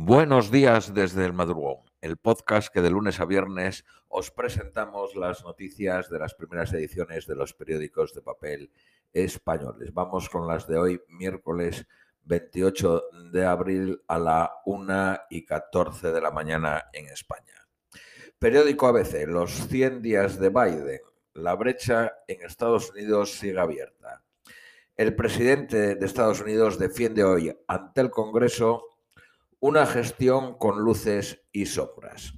Buenos días desde el madrugón, el podcast que de lunes a viernes os presentamos las noticias de las primeras ediciones de los periódicos de papel españoles. Vamos con las de hoy, miércoles 28 de abril a la 1 y 14 de la mañana en España. Periódico ABC, los 100 días de Biden. La brecha en Estados Unidos sigue abierta. El presidente de Estados Unidos defiende hoy ante el Congreso una gestión con luces y sombras.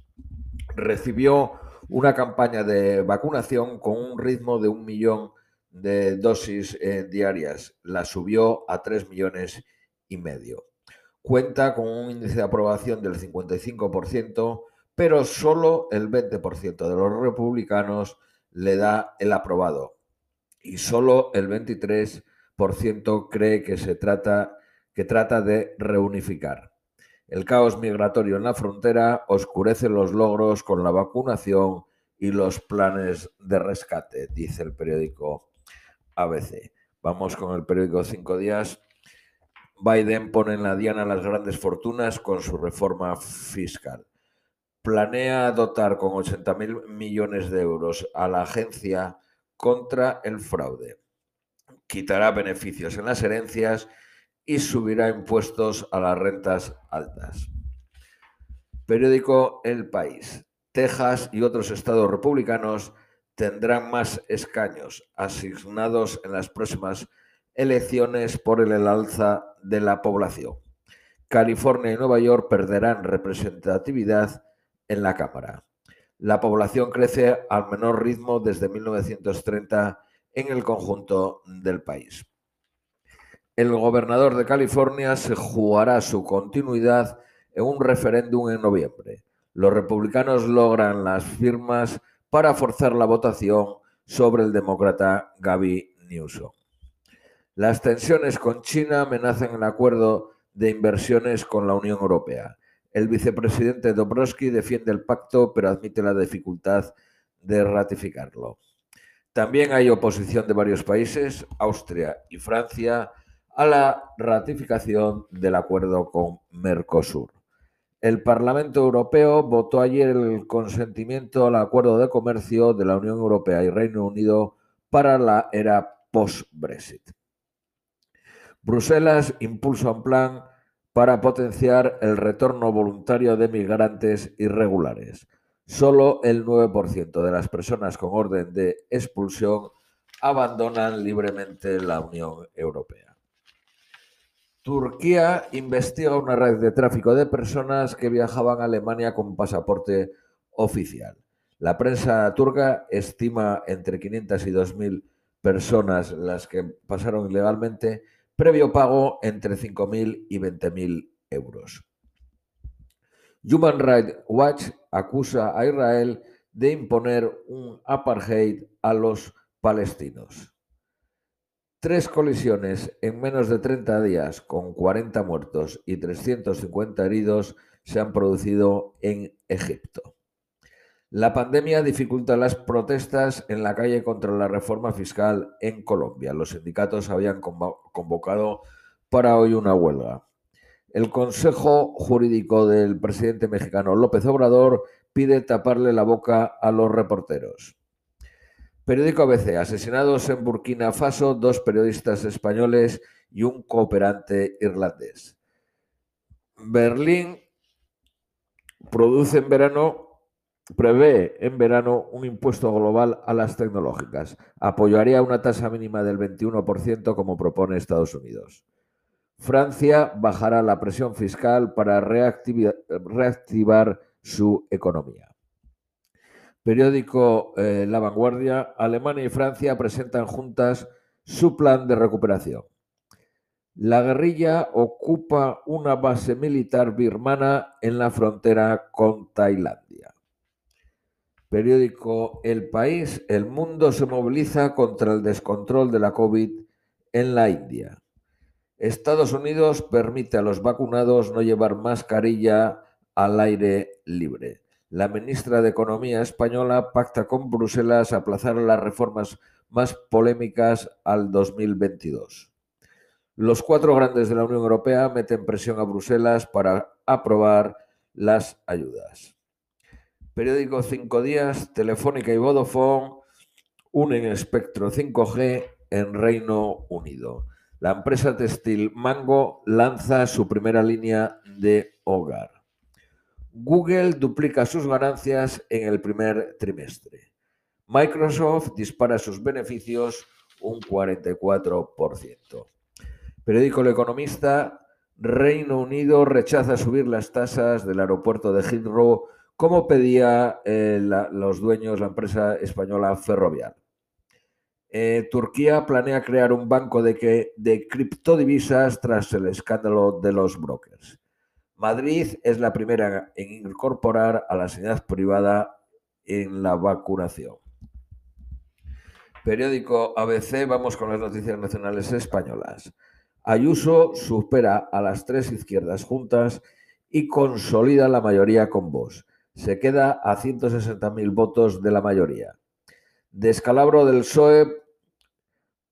Recibió una campaña de vacunación con un ritmo de un millón de dosis eh, diarias. La subió a tres millones y medio. Cuenta con un índice de aprobación del 55%, pero solo el 20% de los republicanos le da el aprobado y solo el 23% cree que se trata que trata de reunificar. El caos migratorio en la frontera oscurece los logros con la vacunación y los planes de rescate, dice el periódico ABC. Vamos con el periódico Cinco Días. Biden pone en la diana las grandes fortunas con su reforma fiscal. Planea dotar con 80 mil millones de euros a la agencia contra el fraude. Quitará beneficios en las herencias y subirá impuestos a las rentas altas. Periódico El País. Texas y otros estados republicanos tendrán más escaños asignados en las próximas elecciones por el alza de la población. California y Nueva York perderán representatividad en la Cámara. La población crece al menor ritmo desde 1930 en el conjunto del país el gobernador de California se jugará su continuidad en un referéndum en noviembre. Los republicanos logran las firmas para forzar la votación sobre el demócrata Gaby Newsom. Las tensiones con China amenazan el acuerdo de inversiones con la Unión Europea. El vicepresidente Dobrovsky defiende el pacto, pero admite la dificultad de ratificarlo. También hay oposición de varios países, Austria y Francia, a la ratificación del acuerdo con Mercosur. El Parlamento Europeo votó ayer el consentimiento al acuerdo de comercio de la Unión Europea y Reino Unido para la era post-Brexit. Bruselas impulsa un plan para potenciar el retorno voluntario de migrantes irregulares. Solo el 9% de las personas con orden de expulsión abandonan libremente la Unión Europea. Turquía investiga una red de tráfico de personas que viajaban a Alemania con pasaporte oficial. La prensa turca estima entre 500 y 2.000 personas las que pasaron ilegalmente, previo pago entre 5.000 y 20.000 euros. Human Rights Watch acusa a Israel de imponer un apartheid a los palestinos. Tres colisiones en menos de 30 días, con 40 muertos y 350 heridos, se han producido en Egipto. La pandemia dificulta las protestas en la calle contra la reforma fiscal en Colombia. Los sindicatos habían convocado para hoy una huelga. El Consejo Jurídico del presidente mexicano López Obrador pide taparle la boca a los reporteros. Periódico ABC. Asesinados en Burkina Faso dos periodistas españoles y un cooperante irlandés. Berlín produce en verano, prevé en verano un impuesto global a las tecnológicas. Apoyaría una tasa mínima del 21% como propone Estados Unidos. Francia bajará la presión fiscal para reactivar su economía. Periódico eh, La Vanguardia, Alemania y Francia presentan juntas su plan de recuperación. La guerrilla ocupa una base militar birmana en la frontera con Tailandia. Periódico El País, el mundo se moviliza contra el descontrol de la COVID en la India. Estados Unidos permite a los vacunados no llevar mascarilla al aire libre la ministra de Economía española pacta con Bruselas aplazar las reformas más polémicas al 2022. Los cuatro grandes de la Unión Europea meten presión a Bruselas para aprobar las ayudas. Periódico Cinco Días, Telefónica y Vodafone unen espectro 5G en Reino Unido. La empresa textil Mango lanza su primera línea de hogar. Google duplica sus ganancias en el primer trimestre. Microsoft dispara sus beneficios un 44%. Periódico El Economista, Reino Unido rechaza subir las tasas del aeropuerto de Heathrow como pedía eh, los dueños, la empresa española Ferrovial. Eh, Turquía planea crear un banco de, de criptodivisas tras el escándalo de los brokers. Madrid es la primera en incorporar a la sanidad privada en la vacunación. Periódico ABC, vamos con las noticias nacionales españolas. Ayuso supera a las tres izquierdas juntas y consolida la mayoría con Vox. Se queda a 160.000 votos de la mayoría. Descalabro del PSOE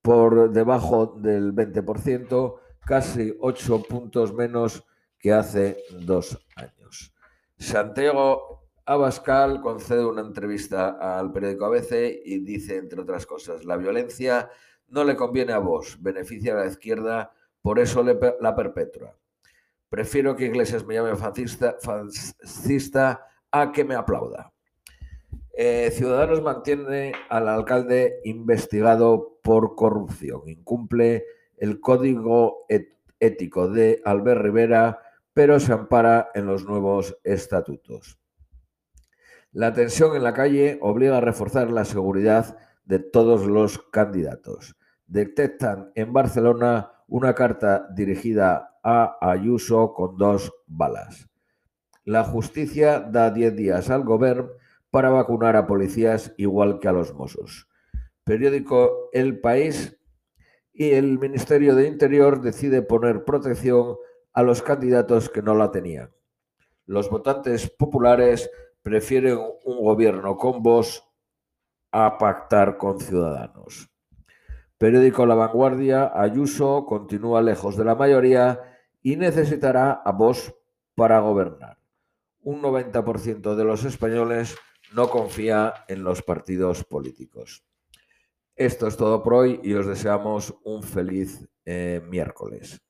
por debajo del 20%, casi 8 puntos menos que hace dos años. Santiago Abascal concede una entrevista al periódico ABC y dice, entre otras cosas, la violencia no le conviene a vos, beneficia a la izquierda, por eso la perpetua. Prefiero que Iglesias me llame fascista, fascista a que me aplauda. Eh, Ciudadanos mantiene al alcalde investigado por corrupción. Incumple el código ético de Albert Rivera pero se ampara en los nuevos estatutos. La tensión en la calle obliga a reforzar la seguridad de todos los candidatos. Detectan en Barcelona una carta dirigida a Ayuso con dos balas. La justicia da 10 días al gobierno para vacunar a policías igual que a los mozos. Periódico El País y el Ministerio de Interior decide poner protección a los candidatos que no la tenían. Los votantes populares prefieren un gobierno con voz a pactar con ciudadanos. Periódico La Vanguardia, Ayuso continúa lejos de la mayoría y necesitará a voz para gobernar. Un 90% de los españoles no confía en los partidos políticos. Esto es todo por hoy y os deseamos un feliz eh, miércoles.